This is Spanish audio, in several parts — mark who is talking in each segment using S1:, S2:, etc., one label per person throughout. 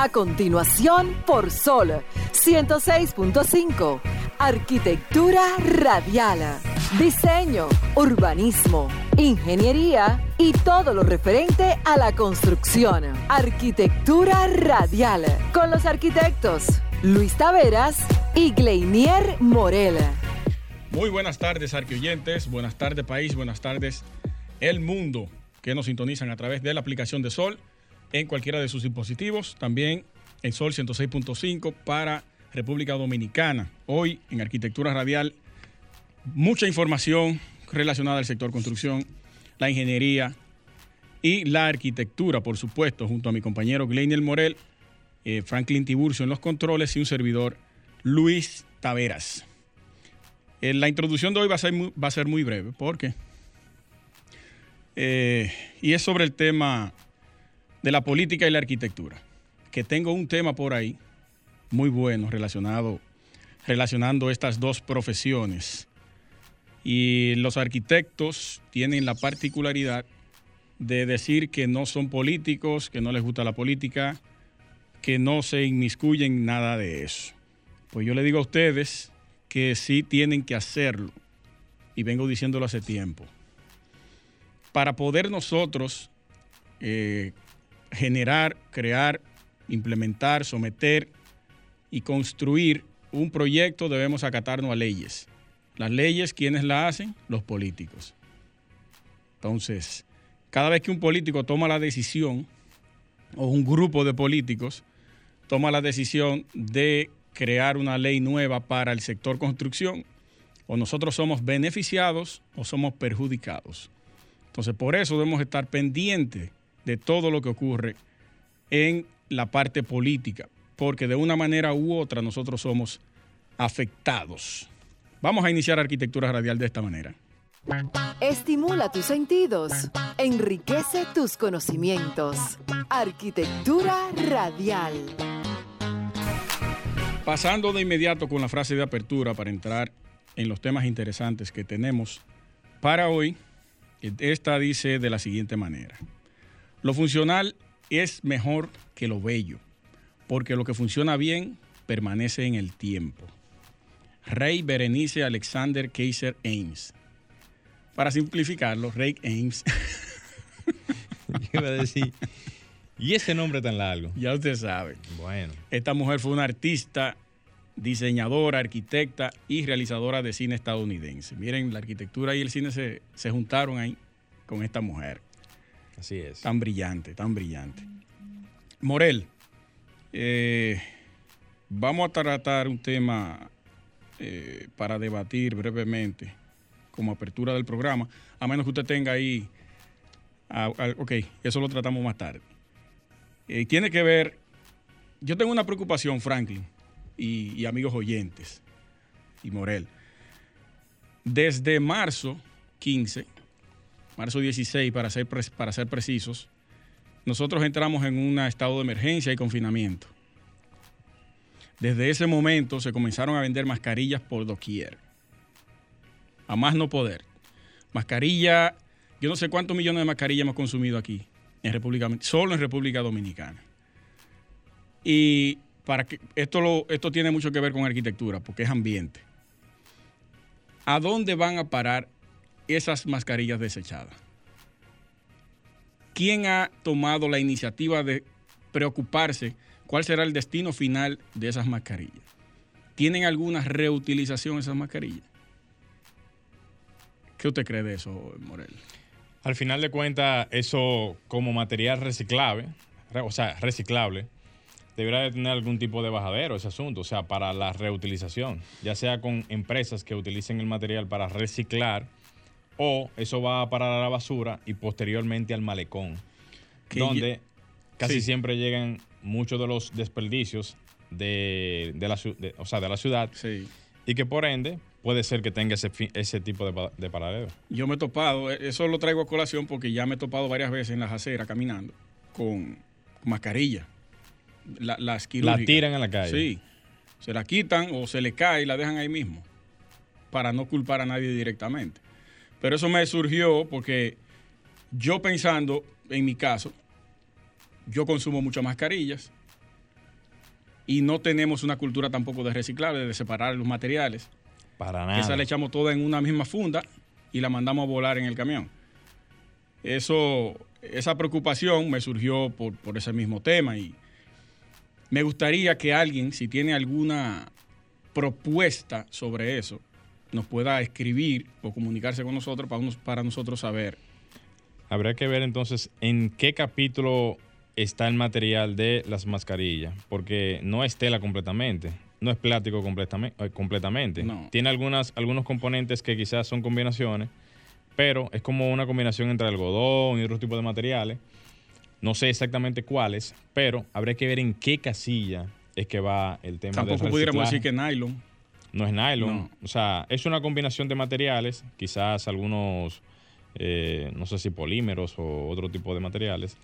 S1: A continuación, por Sol 106.5. Arquitectura radial. Diseño, urbanismo, ingeniería y todo lo referente a la construcción. Arquitectura radial. Con los arquitectos Luis Taveras y Gleinier Morel.
S2: Muy buenas tardes, arquioyentes. Buenas tardes, país. Buenas tardes, el mundo que nos sintonizan a través de la aplicación de Sol en cualquiera de sus dispositivos. También en Sol 106.5 para República Dominicana. Hoy en Arquitectura Radial, mucha información relacionada al sector construcción, la ingeniería y la arquitectura, por supuesto, junto a mi compañero Gleiniel Morel, eh, Franklin Tiburcio en los controles y un servidor Luis Taveras. Eh, la introducción de hoy va a ser muy, va a ser muy breve, porque eh, y es sobre el tema de la política y la arquitectura, que tengo un tema por ahí muy bueno relacionado, relacionando estas dos profesiones. Y los arquitectos tienen la particularidad de decir que no son políticos, que no les gusta la política, que no se inmiscuyen nada de eso. Pues yo le digo a ustedes que sí tienen que hacerlo, y vengo diciéndolo hace tiempo. Para poder nosotros eh, generar, crear, implementar, someter y construir un proyecto debemos acatarnos a leyes. Las leyes, ¿quiénes las hacen? Los políticos. Entonces, cada vez que un político toma la decisión, o un grupo de políticos toma la decisión de crear una ley nueva para el sector construcción, o nosotros somos beneficiados o somos perjudicados. Entonces, por eso debemos estar pendientes de todo lo que ocurre en la parte política, porque de una manera u otra nosotros somos afectados. Vamos a iniciar arquitectura radial de esta manera.
S1: Estimula tus sentidos, enriquece tus conocimientos. Arquitectura radial.
S2: Pasando de inmediato con la frase de apertura para entrar en los temas interesantes que tenemos para hoy, esta dice de la siguiente manera. Lo funcional es mejor que lo bello, porque lo que funciona bien permanece en el tiempo. Rey Berenice Alexander Kaiser Ames. Para simplificarlo, Rey Ames.
S3: Yo iba a decir, ¿y ese nombre tan largo?
S2: Ya usted sabe.
S3: Bueno.
S2: Esta mujer fue una artista, diseñadora, arquitecta y realizadora de cine estadounidense. Miren, la arquitectura y el cine se, se juntaron ahí con esta mujer.
S3: Así es.
S2: Tan brillante, tan brillante. Morel, eh, vamos a tratar un tema eh, para debatir brevemente como apertura del programa, a menos que usted tenga ahí, ah, ah, ok, eso lo tratamos más tarde. Eh, tiene que ver, yo tengo una preocupación, Franklin, y, y amigos oyentes, y Morel. Desde marzo 15, marzo 16 para ser, para ser precisos, nosotros entramos en un estado de emergencia y confinamiento. Desde ese momento se comenzaron a vender mascarillas por doquier. A más no poder. Mascarilla, yo no sé cuántos millones de mascarillas hemos consumido aquí, en República, solo en República Dominicana. Y para que esto, lo, esto tiene mucho que ver con arquitectura, porque es ambiente. ¿A dónde van a parar esas mascarillas desechadas? ¿Quién ha tomado la iniciativa de preocuparse cuál será el destino final de esas mascarillas? ¿Tienen alguna reutilización esas mascarillas? ¿Qué usted cree de eso, Morel?
S3: Al final de cuentas, eso como material reciclable, o sea, reciclable, debería de tener algún tipo de bajadero ese asunto, o sea, para la reutilización, ya sea con empresas que utilicen el material para reciclar o eso va a parar a la basura y posteriormente al malecón, donde casi
S2: sí.
S3: siempre llegan muchos de los desperdicios de, de la, de, o sea, de la ciudad
S2: Sí.
S3: y que por ende puede ser que tenga ese, ese tipo de, de paradero.
S2: Yo me he topado, eh, eso lo traigo a colación porque ya me he topado varias veces en las aceras caminando con mascarilla. La, las quirúrgicas.
S3: tiran en la calle.
S2: Sí. Se la quitan o se le cae y la dejan ahí mismo. Para no culpar a nadie directamente. Pero eso me surgió porque yo pensando, en mi caso, yo consumo muchas mascarillas y no tenemos una cultura tampoco de reciclar, de separar los materiales.
S3: Para nada.
S2: Esa la echamos toda en una misma funda y la mandamos a volar en el camión. Eso, esa preocupación me surgió por, por ese mismo tema y me gustaría que alguien, si tiene alguna propuesta sobre eso, nos pueda escribir o comunicarse con nosotros para, unos- para nosotros saber.
S3: Habría que ver entonces en qué capítulo está el material de las mascarillas, porque no es tela completamente, no es plástico completame- eh, completamente.
S2: No.
S3: Tiene algunas, algunos componentes que quizás son combinaciones, pero es como una combinación entre algodón y otros tipos de materiales. No sé exactamente cuáles, pero habría que ver en qué casilla es que va el tema del
S2: Tampoco pudiéramos decir que nylon.
S3: No es nylon.
S2: No.
S3: O sea, es una combinación de materiales, quizás algunos, eh, no sé si polímeros o otro tipo de materiales.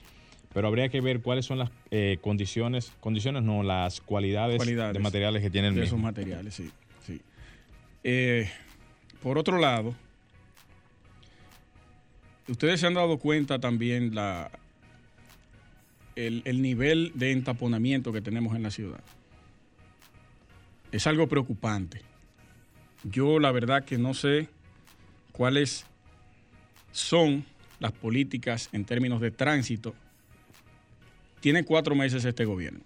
S3: Pero habría que ver cuáles son las eh, condiciones, condiciones no, las cualidades,
S2: Cualidades
S3: de materiales que tiene el
S2: de esos materiales, sí. sí. Eh, por otro lado, ustedes se han dado cuenta también la, el, el nivel de entaponamiento que tenemos en la ciudad. Es algo preocupante. Yo la verdad que no sé cuáles son las políticas en términos de tránsito. Tiene cuatro meses este gobierno.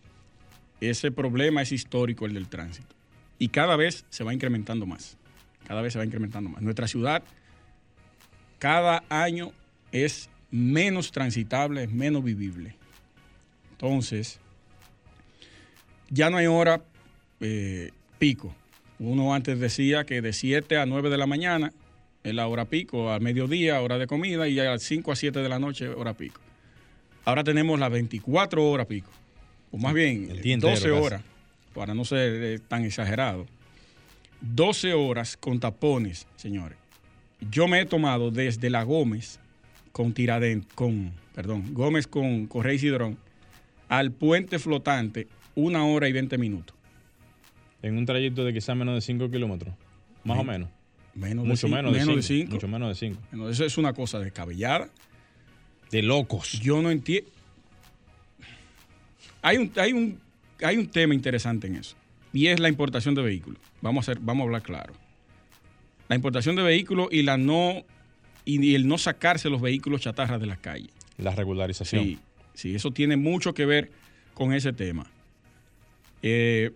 S2: Ese problema es histórico, el del tránsito. Y cada vez se va incrementando más. Cada vez se va incrementando más. Nuestra ciudad cada año es menos transitable, es menos vivible. Entonces, ya no hay hora eh, pico. Uno antes decía que de 7 a 9 de la mañana es la hora pico, al mediodía, hora de comida, y a las 5 a 7 de la noche, hora pico. Ahora tenemos las 24 horas pico. O más bien,
S3: El día entero
S2: 12
S3: casi.
S2: horas, para no ser eh, tan exagerado. 12 horas con tapones, señores. Yo me he tomado desde la Gómez con Tiradentes, con, perdón, Gómez con Correy Cidrón, al puente flotante, una hora y 20 minutos.
S3: En un trayecto de quizás menos de 5 kilómetros. Más o menos.
S2: Menos de
S3: Mucho
S2: cin-
S3: menos,
S2: menos
S3: de
S2: de
S3: 5.
S2: cinco.
S3: Mucho menos de 5.
S2: Bueno, eso es una cosa descabellada.
S3: De locos.
S2: Yo no entiendo. Hay un, hay, un, hay un tema interesante en eso. Y es la importación de vehículos. Vamos a, hacer, vamos a hablar claro. La importación de vehículos y la no y el no sacarse los vehículos chatarras de las calles.
S3: La regularización.
S2: Sí, sí, eso tiene mucho que ver con ese tema. Eh,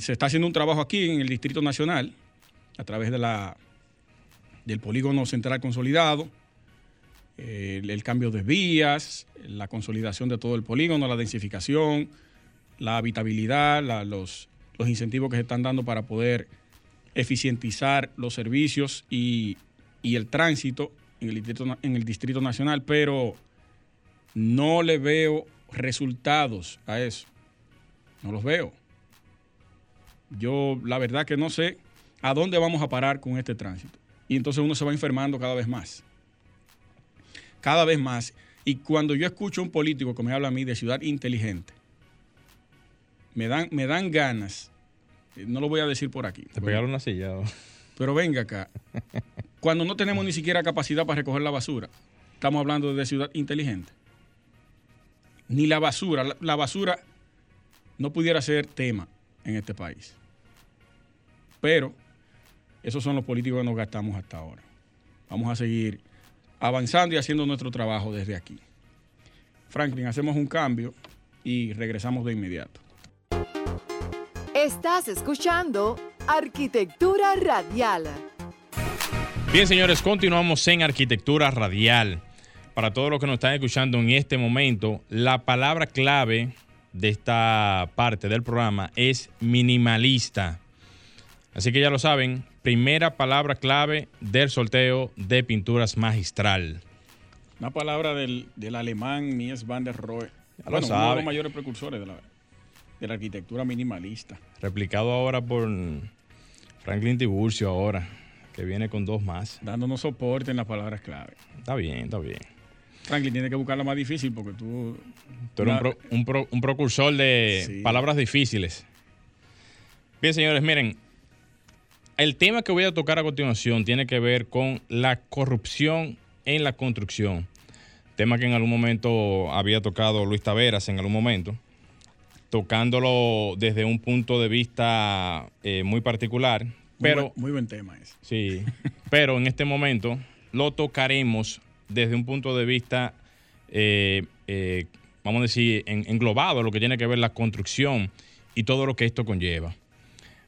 S2: se está haciendo un trabajo aquí en el Distrito Nacional a través de la, del polígono central consolidado, eh, el, cambio de vías, la consolidación de todo el polígono, la densificación, la habitabilidad, los, incentivos que se están dando para poder eficientizar los servicios y, el tránsito en el Distrito Nacional, pero no le veo resultados a eso. No los veo. Yo la verdad que no sé a dónde vamos a parar con este tránsito. Y entonces uno se va enfermando cada vez más. Cada vez más. Y cuando yo escucho a un político que me habla a mí de ciudad inteligente, me dan, me dan ganas, eh, no lo voy a decir por aquí,
S3: Te pegaron una silla.
S2: pero venga acá. Cuando no tenemos ni siquiera capacidad para recoger la basura, estamos hablando de ciudad inteligente. Ni la basura, la, la basura no pudiera ser tema en este país. Pero esos son los políticos que nos gastamos hasta ahora. Vamos a seguir avanzando y haciendo nuestro trabajo desde aquí. Franklin, hacemos un cambio y regresamos de inmediato.
S1: Estás escuchando Arquitectura Radial.
S3: Bien, señores, continuamos en Arquitectura Radial. Para todos los que nos están escuchando en este momento, la palabra clave de esta parte del programa es minimalista. Así que ya lo saben, primera palabra clave del sorteo de pinturas magistral.
S2: Una palabra del, del alemán Mies van der Rohe.
S3: Ya lo
S2: Bueno, uno de los mayores precursores de la, de la arquitectura minimalista.
S3: Replicado ahora por Franklin Tiburcio ahora, que viene con dos más.
S2: Dándonos soporte en las palabras clave.
S3: Está bien, está bien.
S2: Franklin tiene que buscar la más difícil porque tú.
S3: Tú eres un, pro- un pro- un procursor de
S2: Sí.
S3: palabras difíciles. Bien, señores, miren. El tema que voy a tocar a continuación tiene que ver con la corrupción en la construcción. Tema que en algún momento había tocado Luis Taveras en algún momento. tocándolo desde un punto de vista eh, muy particular. Pero,
S2: muy, buen, muy buen tema ese.
S3: Sí, pero en este momento lo tocaremos desde un punto de vista, eh, eh, vamos a decir, englobado, lo que tiene que ver la construcción y todo lo que esto conlleva.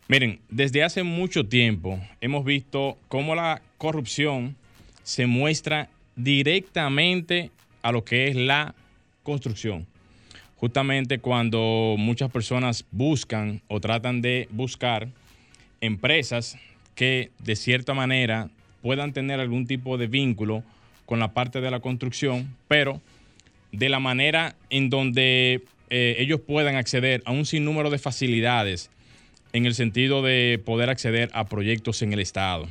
S3: Miren, desde hace mucho tiempo hemos visto cómo la corrupción se muestra directamente a lo que es la construcción. Justamente cuando muchas personas buscan o tratan de buscar empresas que de cierta manera puedan tener algún tipo de vínculo con la parte de la construcción, pero de la manera en donde eh, ellos puedan acceder a un sinnúmero de facilidades en el sentido de poder acceder a proyectos en el Estado.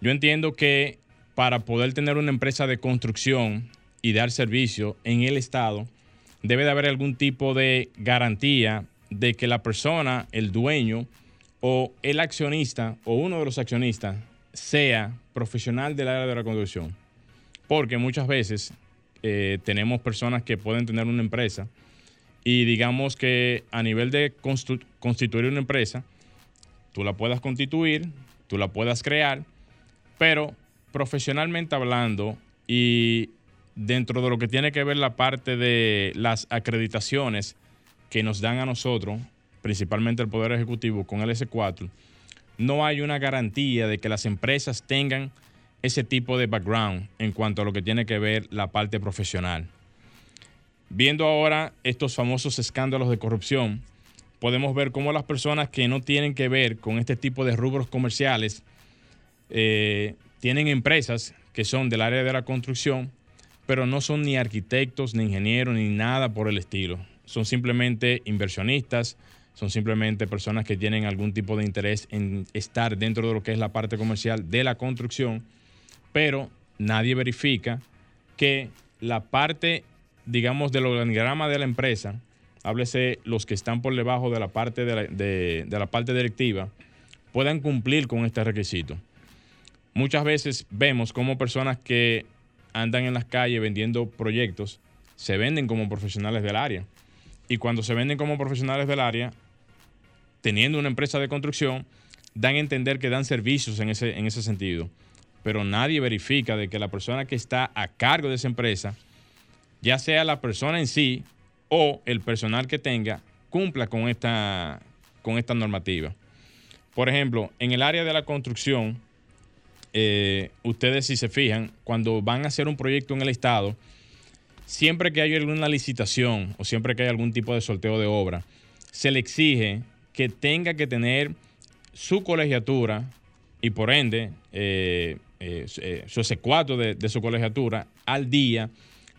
S3: Yo entiendo que para poder tener una empresa de construcción y dar servicio en el Estado, debe de haber algún tipo de garantía de que la persona, el dueño o el accionista o uno de los accionistas sea profesional del área de la construcción. Porque muchas veces eh, tenemos personas que pueden tener una empresa y digamos que a nivel de constituir una empresa, tú la puedas constituir, tú la puedas crear, pero profesionalmente hablando y dentro de lo que tiene que ver la parte de las acreditaciones que nos dan a nosotros, principalmente el Poder Ejecutivo con el S4, no hay una garantía de que las empresas tengan ese tipo de background en cuanto a lo que tiene que ver la parte profesional. Viendo ahora estos famosos escándalos de corrupción, podemos ver cómo las personas que no tienen que ver con este tipo de rubros comerciales eh, tienen empresas que son del área de la construcción, pero no son ni arquitectos, ni ingenieros, ni nada por el estilo. Son simplemente inversionistas, son simplemente personas que tienen algún tipo de interés en estar dentro de lo que es la parte comercial de la construcción, pero nadie verifica que la parte, digamos, del organigrama de la empresa, háblese los que están por debajo de la parte de la, parte directiva, puedan cumplir con este requisito. Muchas veces vemos como personas que andan en las calles vendiendo proyectos se venden como profesionales del área. Y cuando se venden como profesionales del área, teniendo una empresa de construcción, dan a entender que dan servicios en ese sentido. Pero nadie verifica de que la persona que está a cargo de esa empresa, ya sea la persona en sí o el personal que tenga, cumpla con esta, con esta normativa. Por ejemplo, en el área de la construcción, eh, ustedes si se fijan, cuando van a hacer un proyecto en el Estado, siempre que hay alguna licitación o siempre que hay algún tipo de sorteo de obra, se le exige que tenga que tener su colegiatura y por ende eh, eh, eh, su S4 de, su colegiatura al día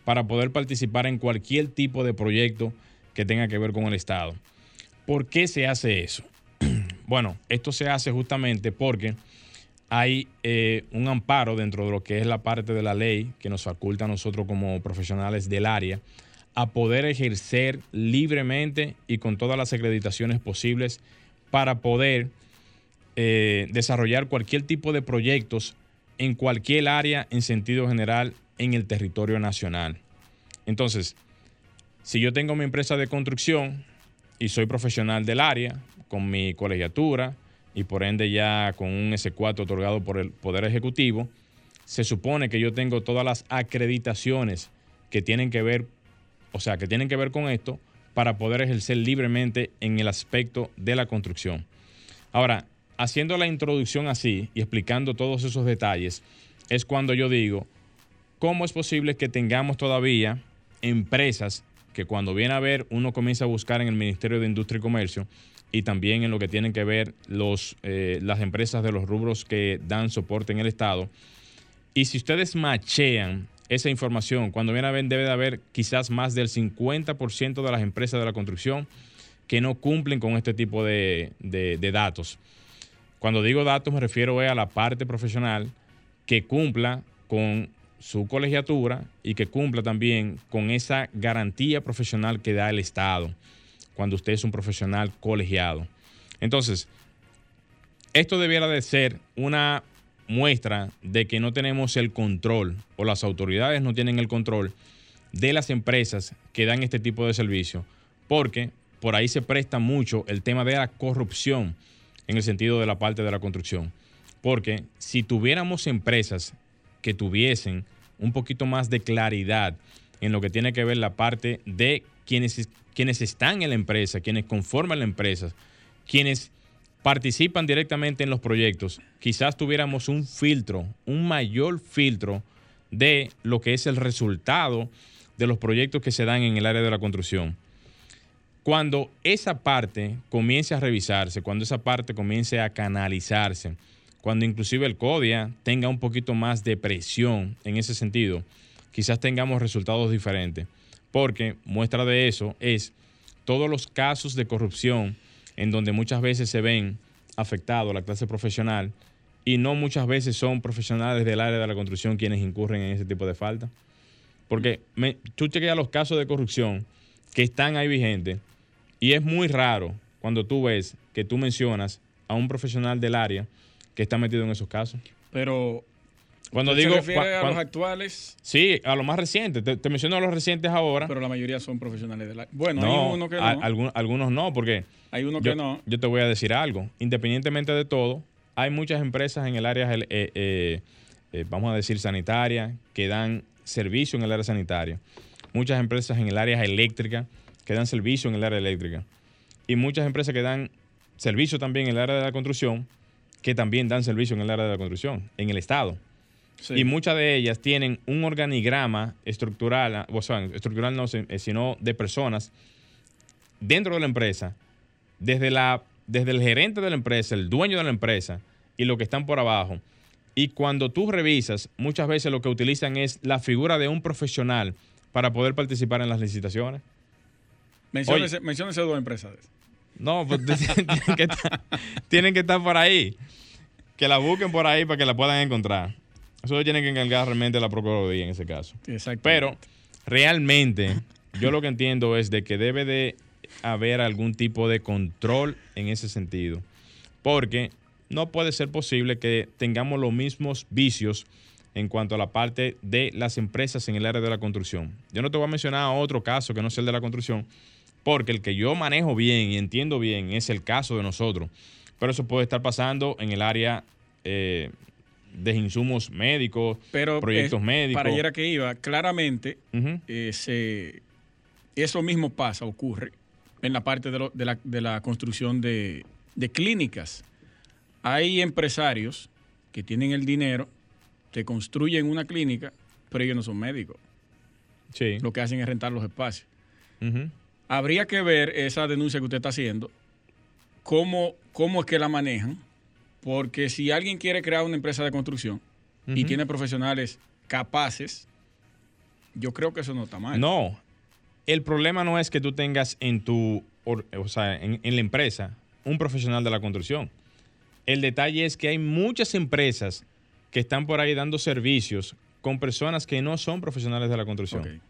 S3: para poder participar en cualquier tipo de proyecto que tenga que ver con el Estado. ¿Por qué se hace eso? bueno, esto se hace justamente porque hay un amparo dentro de lo que es la parte de la ley que nos faculta a nosotros como profesionales del área a poder ejercer libremente y con todas las acreditaciones posibles para poder eh, desarrollar cualquier tipo de proyectos en cualquier área en sentido general en el territorio nacional. Entonces, si yo tengo mi empresa de construcción y soy profesional del área, con mi colegiatura y por ende ya con un S4 otorgado por el Poder Ejecutivo, se supone que yo tengo todas las acreditaciones que tienen que ver o sea, que tienen que ver con esto para poder ejercer libremente en el aspecto de la construcción. Ahora, haciendo la introducción así y explicando todos esos detalles, es cuando yo digo, ¿cómo es posible que tengamos todavía empresas que cuando viene a ver uno comienza a buscar en el Ministerio de Industria y Comercio y también en lo que tienen que ver eh, las empresas de los rubros que dan soporte en el Estado? Y si ustedes machean esa información. Cuando viene a ver, debe de haber quizás más del 50% de las empresas de la construcción que no cumplen con este tipo de, datos. Cuando digo datos me refiero a la parte profesional que cumpla con su colegiatura y que cumpla también con esa garantía profesional que da el Estado cuando usted es un profesional colegiado. Entonces, esto debiera de ser una muestra de que no tenemos el control o las autoridades no tienen el control de las empresas que dan este tipo de servicio, porque por ahí se presta mucho el tema de la corrupción en el sentido de la parte de la construcción. Porque si tuviéramos empresas que tuviesen un poquito más de claridad en lo que tiene que ver la parte de quienes, quienes están en la empresa, quienes conforman la empresa, quienes participan directamente en los proyectos, quizás tuviéramos un filtro, un mayor filtro de lo que es el resultado de los proyectos que se dan en el área de la construcción. Cuando esa parte comience a revisarse, cuando esa parte comience a canalizarse, cuando inclusive el CODIA tenga un poquito más de presión en ese sentido, quizás tengamos resultados diferentes. Porque muestra de eso es todos los casos de corrupción en donde muchas veces se ven afectados la clase profesional y no muchas veces son profesionales del área de la construcción quienes incurren en ese tipo de falta. Porque me, tú chequeas los casos de corrupción que están ahí vigentes y es muy raro cuando tú ves que tú mencionas a un profesional del área que está metido en esos casos.
S2: Pero
S3: cuando
S2: ¿Usted
S3: digo
S2: se refiere
S3: cua-
S2: a los actuales,
S3: sí, a lo más reciente, te, te menciono a los recientes ahora.
S2: pero la mayoría son profesionales de la. Bueno,
S3: no,
S2: hay uno que no.
S3: a- algún- algunos no, porque
S2: hay uno
S3: yo,
S2: que no.
S3: yo te voy a decir algo. Independientemente de todo, hay muchas empresas en el área, eh, eh, eh, vamos a decir, sanitaria, que dan servicio en el área sanitaria. Muchas empresas en el área eléctrica que dan servicio en el área eléctrica. Y muchas empresas que dan servicio también en el área de la construcción, que también dan servicio en el área de la construcción, en el Estado.
S2: Sí.
S3: Y muchas de ellas tienen un organigrama estructural, o sea, estructural no, eh, sino de personas dentro de la empresa, desde, la, desde el gerente de la empresa, el dueño de la empresa y lo que están por abajo. Y cuando tú revisas, muchas veces lo que utilizan es la figura de un profesional para poder participar en las licitaciones.
S2: Menciónese, menciónese dos empresas.
S3: No, pues tienen que, estar, tienen que estar por ahí. Que la busquen por ahí para que la puedan encontrar. Eso lo tienen que encargar realmente la Procuraduría en ese caso.
S2: Exacto.
S3: Pero realmente yo lo que entiendo es de que debe de haber algún tipo de control en ese sentido. Porque no puede ser posible que tengamos los mismos vicios en cuanto a la parte de las empresas en el área de la construcción. Yo no te voy a mencionar otro caso que no sea el de la construcción, porque el que yo manejo bien y entiendo bien es el caso de nosotros. Pero eso puede estar pasando en el área eh, de insumos médicos,
S2: Pero
S3: proyectos
S2: eh,
S3: médicos.
S2: Para allá era que iba, claramente eh, se- eso mismo pasa, ocurre en la parte de, lo- de la, de la construcción de, de clínicas. Hay empresarios que tienen el dinero, te construyen una clínica, pero ellos no son médicos.
S3: Sí.
S2: Lo que hacen es rentar los espacios.
S3: Ujú.
S2: Habría que ver esa denuncia que usted está haciendo, cómo, cómo es que la manejan, porque si alguien quiere crear una empresa de construcción y tiene profesionales capaces, yo creo que eso no está mal.
S3: No, el problema no es que tú tengas en tu, o sea, en, en la empresa un profesional de la construcción. El detalle es que hay muchas empresas que están por ahí dando servicios con personas que no son profesionales de la construcción.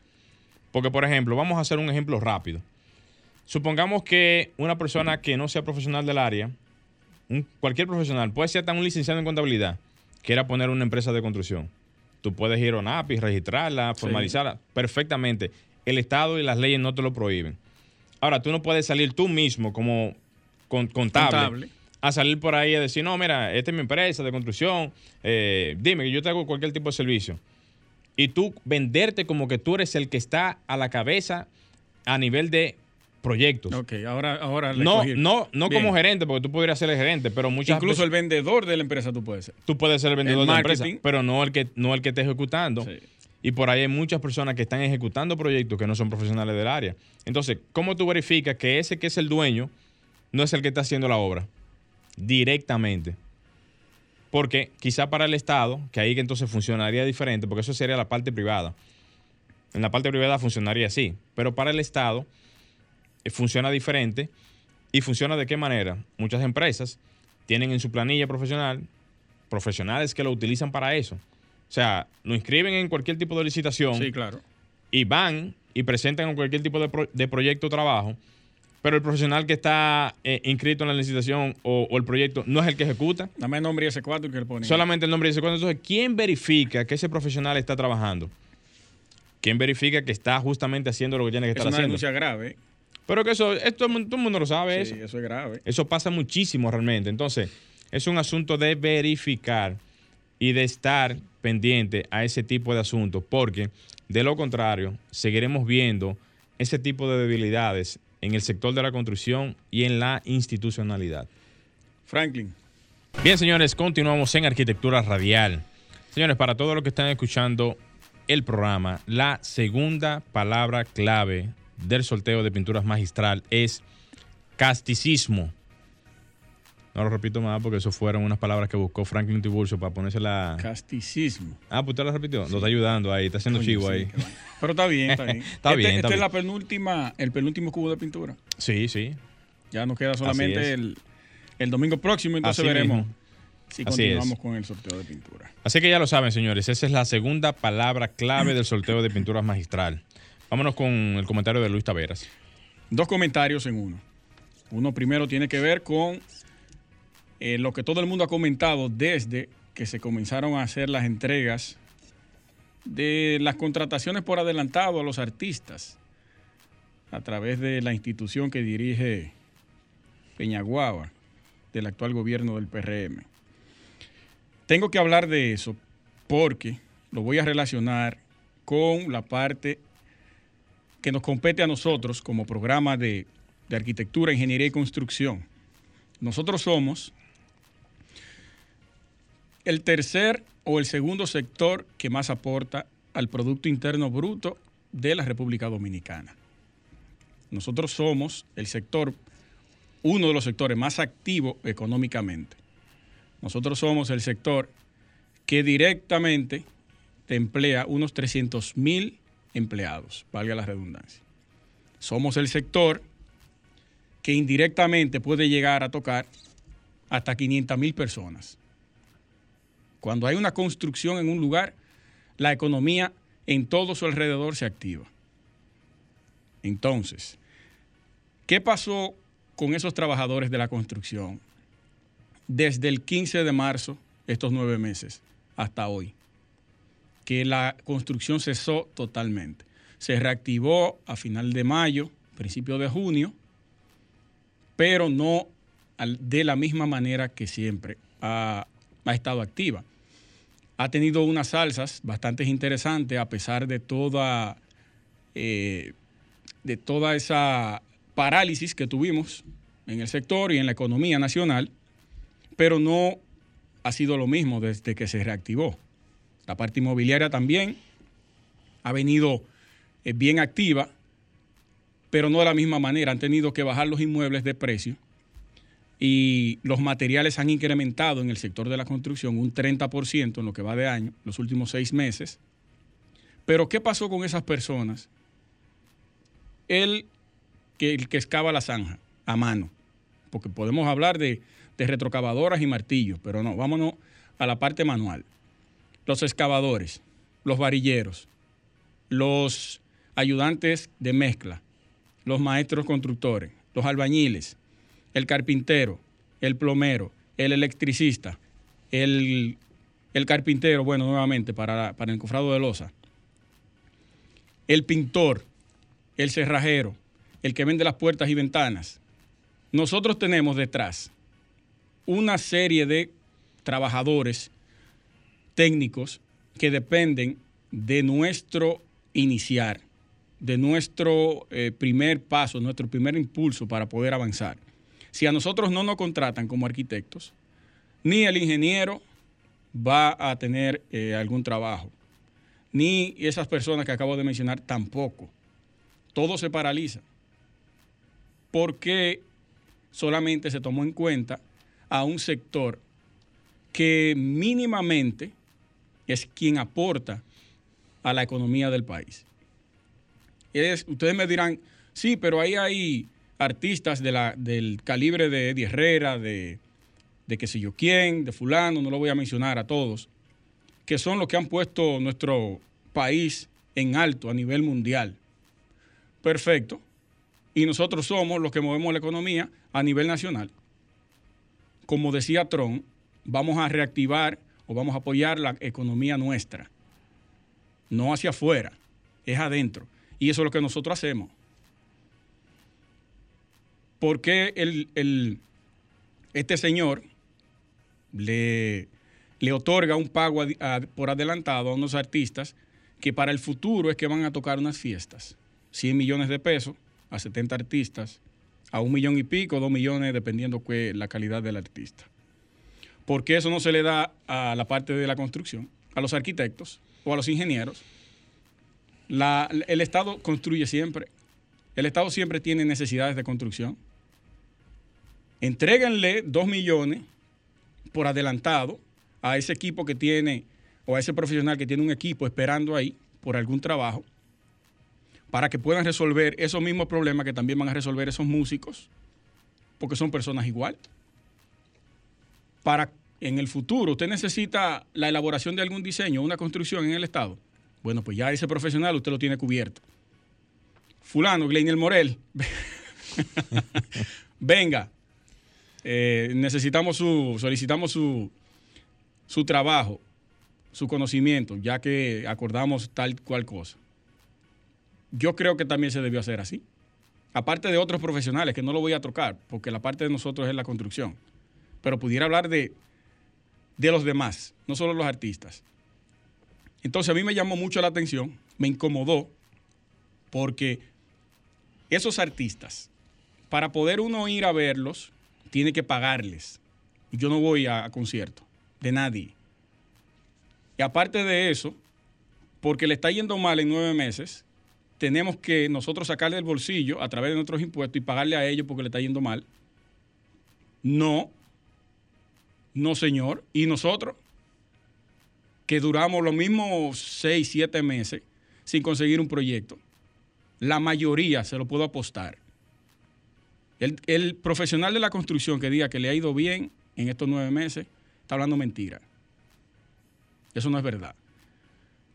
S3: Porque, por ejemplo, vamos a hacer un ejemplo rápido. Supongamos que una persona que no sea profesional del área, un- cualquier profesional, puede ser hasta un licenciado en contabilidad, quiera poner una empresa de construcción. Tú puedes ir a ONAPI, registrarla,
S2: Sí.
S3: formalizarla perfectamente. El Estado y las leyes no te lo prohíben. Ahora, tú no puedes salir tú mismo como con- contable,
S2: Contable.
S3: a salir por ahí a decir, no, mira, esta es mi empresa de construcción, eh, dime, yo te hago cualquier tipo de servicio y tú venderte como que tú eres el que está a la cabeza a nivel de proyectos.
S2: Ok, ahora, ahora
S3: No,
S2: cogí.
S3: no, no
S2: Bien.
S3: como gerente, porque tú podrías ser el gerente, pero muchas
S2: Incluso
S3: veces
S2: el vendedor de la empresa tú puedes ser.
S3: tú puedes ser el vendedor
S2: el
S3: de la empresa, pero no el que no el que esté ejecutando.
S2: Sí.
S3: Y por ahí hay muchas personas que están ejecutando proyectos que no son profesionales del área. Entonces, ¿cómo tú verificas que ese que es el dueño no es el que está haciendo la obra? Directamente. Porque quizá para el Estado, que ahí que entonces funcionaría diferente, porque eso sería la parte privada. En la parte privada funcionaría así, pero para el Estado funciona diferente. ¿Y funciona de qué manera? Muchas empresas tienen en su planilla profesional profesionales que lo utilizan para eso. O sea, lo inscriben en cualquier tipo de licitación
S2: Sí, claro.
S3: y van y presentan en cualquier tipo de, pro- de proyecto o trabajo, pero el profesional que está eh, inscrito en la licitación o, o el proyecto no es el que ejecuta,
S2: Dame el nombre y ese cuadro que le ponen.
S3: solamente el nombre dice cuándo. Entonces, ¿quién verifica que ese profesional está trabajando? ¿Quién verifica que está justamente haciendo lo que tiene que
S2: es
S3: estar
S2: una
S3: haciendo?
S2: denuncia grave.
S3: Pero que eso, esto todo el mundo lo sabe.
S2: Sí,
S3: eso.
S2: eso es grave.
S3: Eso pasa muchísimo realmente. Entonces, es un asunto de verificar y de estar pendiente a ese tipo de asuntos, porque de lo contrario, seguiremos viendo ese tipo de debilidades en el sector de la construcción y en la institucionalidad.
S2: Franklin.
S3: Bien, señores, continuamos en Arquitectura Radial. Señores, para todos los que están escuchando el programa, la segunda palabra clave del sorteo de pinturas magistral es casticismo. No lo repito más porque eso fueron unas palabras que buscó Franklin Tiburcio para ponerse la...
S2: Casticismo.
S3: Ah, pues usted la repitió. Lo está ayudando ahí, está haciendo
S2: Coño,
S3: chivo
S2: sí,
S3: ahí.
S2: Pero está bien, está bien.
S3: Está
S2: Este-
S3: bien,
S2: Este es la penúltima, el penúltimo cubo de pintura.
S3: Sí, sí.
S2: Ya nos queda solamente el, el domingo próximo, entonces
S3: Así
S2: veremos
S3: mismo.
S2: si continuamos con el sorteo de pintura.
S3: Así que ya lo saben, señores. Esa es la segunda palabra clave del sorteo de pinturas magistral. Vámonos con el comentario de Luis Taveras.
S2: Dos comentarios en uno. Uno primero tiene que ver con eh, lo que todo el mundo ha comentado desde que se comenzaron a hacer las entregas de las contrataciones por adelantado a los artistas a través de la institución que dirige Peñaguaba, del actual gobierno del PRM. Tengo que hablar de eso porque lo voy a relacionar con la parte que nos compete a nosotros como programa de, de arquitectura, ingeniería y construcción. Nosotros somos el tercer o el segundo sector que más aporta al Producto Interno Bruto de la República Dominicana. Nosotros somos el sector, uno de los sectores más activos económicamente. Nosotros somos el sector que directamente te emplea unos 300 mil empleados, valga la redundancia. Somos el sector que indirectamente puede llegar a tocar hasta 500 mil personas. Cuando hay una construcción en un lugar, la economía en todo su alrededor se activa. Entonces, ¿qué pasó con esos trabajadores de la construcción desde el 15 de marzo, estos nueve meses, hasta hoy? Que la construcción cesó totalmente. Se reactivó a final de mayo, principio de junio, pero no de la misma manera que siempre ha, ha estado activa. Ha tenido unas salsas bastante interesantes a pesar de toda, eh, de toda esa parálisis que tuvimos en el sector y en la economía nacional, pero no ha sido lo mismo desde que se reactivó. La parte inmobiliaria también ha venido eh, bien activa, pero no de la misma manera. Han tenido que bajar los inmuebles de precio y los materiales han incrementado en el sector de la construcción un 30% en lo que va de año, los últimos seis meses. Pero ¿qué pasó con esas personas? El que, el excava la zanja a mano, porque podemos hablar de, de retrocavadoras y martillos, pero no, vámonos a la parte manual. Los excavadores, los varilleros, los ayudantes de mezcla, los maestros constructores, los albañiles, el carpintero, el plomero, el electricista, el, el carpintero, bueno, nuevamente para, para el cofrado de losa, el pintor, el cerrajero, el que vende las puertas y ventanas. Nosotros tenemos detrás una serie de trabajadores técnicos que dependen de nuestro iniciar, de nuestro eh, primer paso, nuestro primer impulso para poder avanzar. Si a nosotros no nos contratan como arquitectos, ni el ingeniero va a tener eh, algún trabajo, ni esas personas que acabo de mencionar tampoco. Todo se paraliza. Porque solamente se tomó en cuenta a un sector que mínimamente es quien aporta a la economía del país. Es- ustedes me dirán, sí, pero ahí hay artistas del calibre de Eddie Herrera, de, de qué sé yo quién, de fulano, no lo voy a mencionar a todos, que son los que han puesto nuestro país en alto a nivel mundial. Perfecto. Y nosotros somos los que movemos la economía a nivel nacional. Como decía Trump, vamos a reactivar o vamos a apoyar la economía nuestra. No hacia afuera, es adentro. Y eso es lo que nosotros hacemos. por qué el, el- este señor le, le otorga un pago por adelantado a unos artistas que para el futuro es que van a tocar unas fiestas. 100 millones de pesos a 70 artistas, a un millón y pico, dos millones, dependiendo la calidad del artista. ¿Por qué eso no se le da a la parte de la construcción, a los arquitectos o a los ingenieros? El Estado construye siempre. El Estado siempre tiene necesidades de construcción. Entréguenle dos millones por adelantado a ese equipo que tiene o a ese profesional que tiene un equipo esperando ahí por algún trabajo para que puedan resolver esos mismos problemas que también van a resolver esos músicos, porque son personas igual. Para en el futuro usted necesita la elaboración de algún diseño, una construcción en el Estado. Bueno, pues ya ese profesional usted lo tiene cubierto. Fulano, Gleinier Morel, venga, eh, necesitamos su, solicitamos su, su trabajo, su conocimiento, ya que acordamos tal cual cosa. Yo creo que también se debió hacer así. Aparte de otros profesionales, que no lo voy a tocar, porque la parte de nosotros es la construcción. Pero pudiera hablar de, de los demás, no solo los artistas. Entonces a mí me llamó mucho la atención, me incomodó, porque esos artistas, para poder uno ir a verlos, tiene que pagarles. Yo no voy a, conciertos de nadie. Y aparte de eso, porque le está yendo mal en nueve meses, tenemos que nosotros sacarle del bolsillo a través de nuestros impuestos y pagarle a ellos porque le está yendo mal. No, no señor. Y nosotros, que duramos los mismos seis, siete meses sin conseguir un proyecto, la mayoría se lo puedo apostar. El, el profesional de la construcción que diga que le ha ido bien en estos nueve meses, está hablando mentira. Eso no es verdad.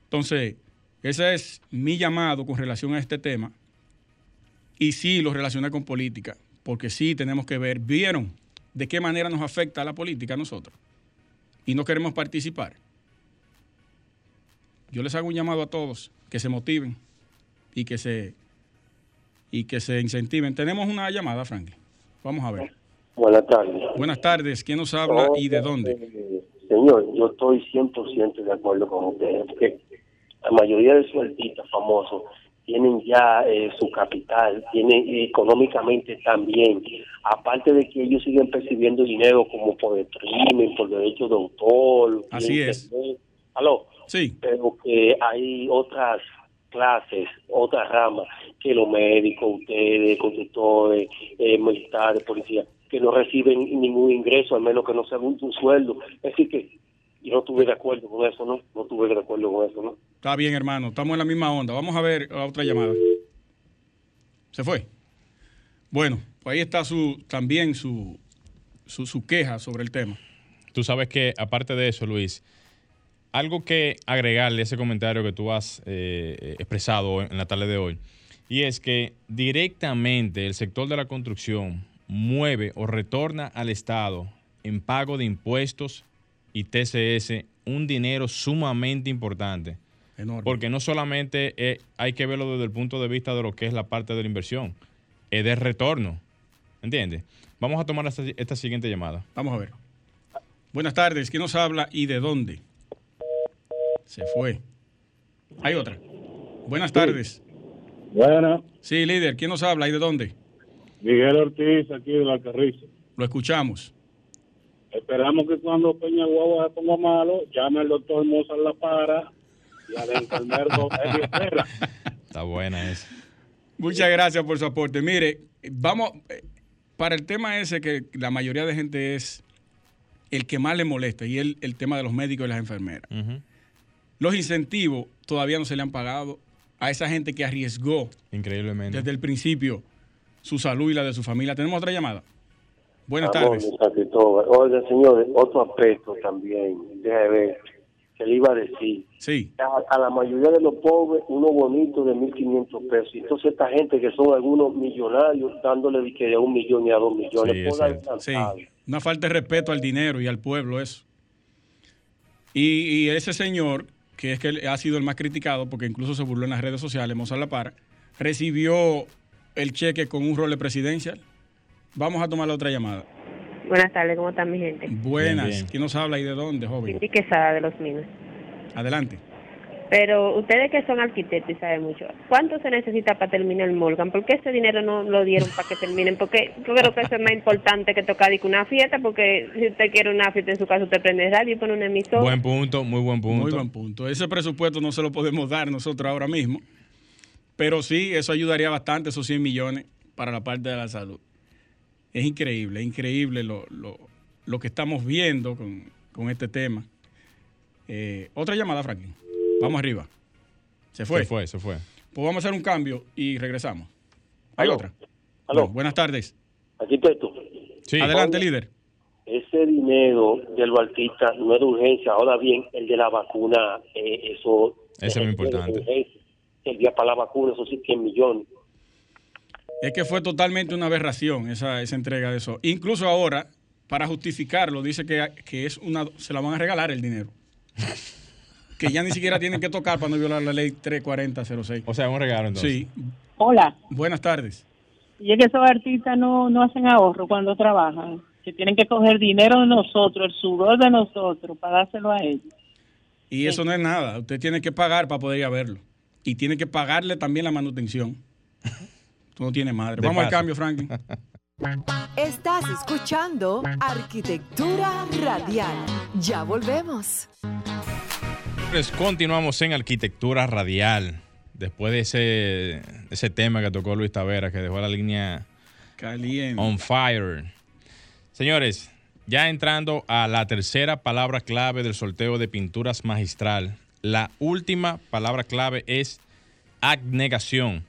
S2: Entonces, ese es mi llamado con relación a este tema. Y sí lo relacioné con política, porque sí tenemos que ver, vieron de qué manera nos afecta la política a nosotros. Y no queremos participar. Yo les hago un llamado a todos que se motiven y que se y que se incentiven. Tenemos una llamada, Franklin. Vamos a ver.
S4: Buenas tardes.
S2: Buenas tardes. ¿Quién nos habla y de dónde?
S4: Eh, Señor, yo estoy 100% de acuerdo con usted, porque la mayoría de sus artistas famosos tienen ya eh, su capital, tienen económicamente también, aparte de que ellos siguen percibiendo dinero como por streaming, por derechos de autor.
S2: Así es.
S4: internet. Aló,
S2: Sí,
S4: pero que hay otras clases, otras ramas, que los médicos, ustedes, constructores, eh, militares, policías, que no reciben ningún ingreso, al menos que no sea un, un sueldo. Es decir, que yo no estuve de acuerdo con eso, ¿no? No estuve de acuerdo con eso, ¿no?
S2: está bien, hermano. Estamos en la misma onda. Vamos a ver la otra llamada. ¿Se fue? Bueno, pues ahí está su también su, su, su queja sobre el tema.
S3: Tú sabes que, aparte de eso, Luis, algo que agregarle a ese comentario que tú has eh, expresado en la tarde de hoy, y es que directamente el sector de la construcción mueve o retorna al Estado en pago de impuestos y TCS un dinero sumamente importante.
S2: Enorme.
S3: Porque no solamente eh, hay que verlo desde el punto de vista de lo que es la parte de la inversión, es de retorno. ¿Entiendes? Vamos a tomar esta, esta siguiente llamada.
S2: Vamos a ver. Buenas tardes. ¿Quién nos habla y de dónde? Se fue. Hay otra. Buenas tardes.
S5: Bueno,
S2: Sí, líder. ¿Quién nos habla y de dónde?
S5: Miguel Ortiz, aquí de la Carrizo.
S2: Lo escuchamos.
S5: Esperamos que cuando Peña Guagua se ponga malo, llame al doctor Mozart La Para y al enfermero Herrera.
S3: Está buena esa.
S2: Muchas gracias por su aporte. Mire, vamos, eh, para el tema ese que la mayoría de gente es el que más le molesta y el, el tema de los médicos y las enfermeras. Los incentivos todavía no se le han pagado a esa gente que arriesgó
S3: Increíblemente.
S2: desde el principio su salud y la de su familia. Tenemos otra llamada. Buenas tardes.
S4: Oiga, señor, otro aspecto también, déjame ver, que le iba a decir.
S2: Sí,
S4: A, a la mayoría de los pobres, uno bonito de 1.500 pesos. Y entonces esta gente que son algunos millonarios, dándole de que de un millón y a dos millones.
S3: Sí.
S2: Una falta de respeto al dinero y al pueblo, eso. Y, y ese señor, que es que ha sido el más criticado, porque incluso se burló en las redes sociales, Mozart recibió el cheque con un rol de presidencial. Vamos a tomar la otra llamada.
S6: Buenas tardes, ¿cómo está mi gente?
S2: Buenas.
S3: Bien, bien.
S2: ¿Quién nos habla y de dónde, joven?
S6: Cindy Quesada de Los Minos.
S2: Adelante.
S6: Pero ustedes que son arquitectos y saben mucho, ¿cuánto se necesita para terminar el Morgan? ¿Por qué ese dinero no lo dieron para que terminen? Porque yo creo que eso es más importante que tocar una fiesta, porque si usted quiere una fiesta en su casa, usted prende radio y pone un emisor.
S3: Buen punto, muy buen punto.
S2: Muy buen punto. Ese presupuesto no se lo podemos dar nosotros ahora mismo, pero sí, eso ayudaría bastante, esos 100 millones para la parte de la salud. Es increíble, es increíble lo, lo, lo que estamos viendo con, con este tema. Eh, otra llamada, Franklin. Vamos arriba. Se fue.
S3: Se fue, se fue.
S2: Pues vamos a hacer un cambio y regresamos. ¿Hay
S4: Aló.
S2: otra?
S4: Aló.
S2: Bueno, buenas tardes.
S4: Arquitecto,
S3: Sí.
S2: Adelante, líder.
S4: ese dinero del artista no es de urgencia. Ahora bien, el de la vacuna, eh, eso...
S3: Eso es muy importante.
S4: de urgencia. El día para la vacuna, esos sí 100 millones.
S2: Es que fue totalmente una aberración esa, esa entrega de eso. Incluso ahora, para justificarlo, dice que, que es una, se la van a regalar el dinero. que ya ni siquiera tienen que tocar para no violar la ley 34006.
S3: O sea, un regalo entonces.
S2: Sí.
S7: Hola,
S2: Buenas tardes.
S7: y es que esos artistas no, no hacen ahorro cuando trabajan, que tienen que coger dinero de nosotros, el sudor de nosotros, para dárselo a ellos.
S2: Y eso no es nada. Usted tiene que pagar para poder ir a verlo. Y tiene que pagarle también la manutención. Tú no tienes madre.
S3: De
S2: Vamos al cambio, Franklin.
S1: Estás escuchando Arquitectura Radial. Ya volvemos.
S3: Pues continuamos en arquitectura radial. Después de ese, ese tema que tocó Luis Tavera, que dejó la línea
S2: Caliente.
S3: on fire. Señores, ya entrando a la tercera palabra clave del sorteo de pinturas magistral. La última palabra clave es abnegación.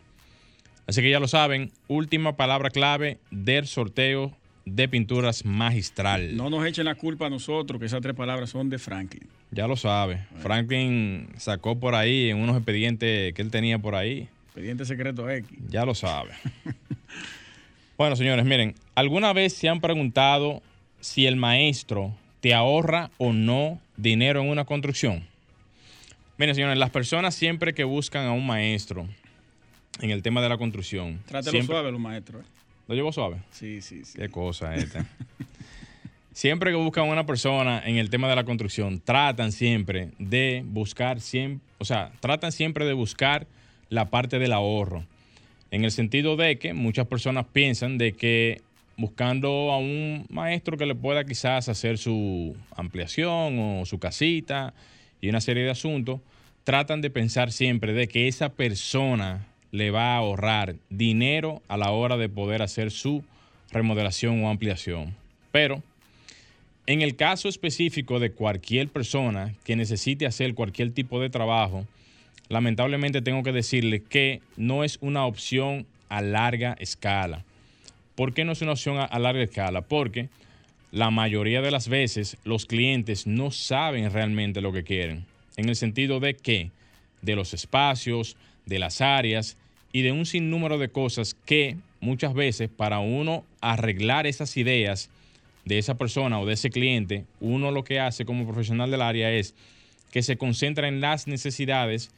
S3: Así que ya lo saben, última palabra clave del sorteo de pinturas magistral.
S2: No nos echen la culpa a nosotros, que esas tres palabras son de Franklin.
S3: Ya lo sabe. Franklin sacó por ahí en unos expedientes que él tenía por ahí.
S2: Expediente secreto X.
S3: Ya lo sabe. bueno, señores, miren, ¿alguna vez se han preguntado si el maestro te ahorra o no dinero en una construcción? Miren, señores, las personas siempre que buscan a un maestro en el tema de la construcción.
S2: Trátelo
S3: siempre-
S2: suave, los maestros. ¿eh?
S3: ¿Lo llevo suave?
S2: Sí, sí, sí.
S3: Qué cosa esta. siempre que buscan a una persona en el tema de la construcción, tratan siempre de buscar siempre, o sea, tratan siempre de buscar la parte del ahorro. En el sentido de que muchas personas piensan de que buscando a un maestro que le pueda quizás hacer su ampliación o su casita y una serie de asuntos, tratan de pensar siempre de que esa persona le va a ahorrar dinero a la hora de poder hacer su remodelación o ampliación. Pero en el caso específico de cualquier persona que necesite hacer cualquier tipo de trabajo, lamentablemente tengo que decirle que no es una opción a larga escala. ¿Por qué no es una opción a, larga escala? Porque la mayoría de las veces los clientes no saben realmente lo que quieren, en el sentido de que de los espacios, de las áreas y de un sinnúmero de cosas que muchas veces para uno arreglar esas ideas de esa persona o de ese cliente, uno lo que hace como profesional del área es que se concentra en las necesidades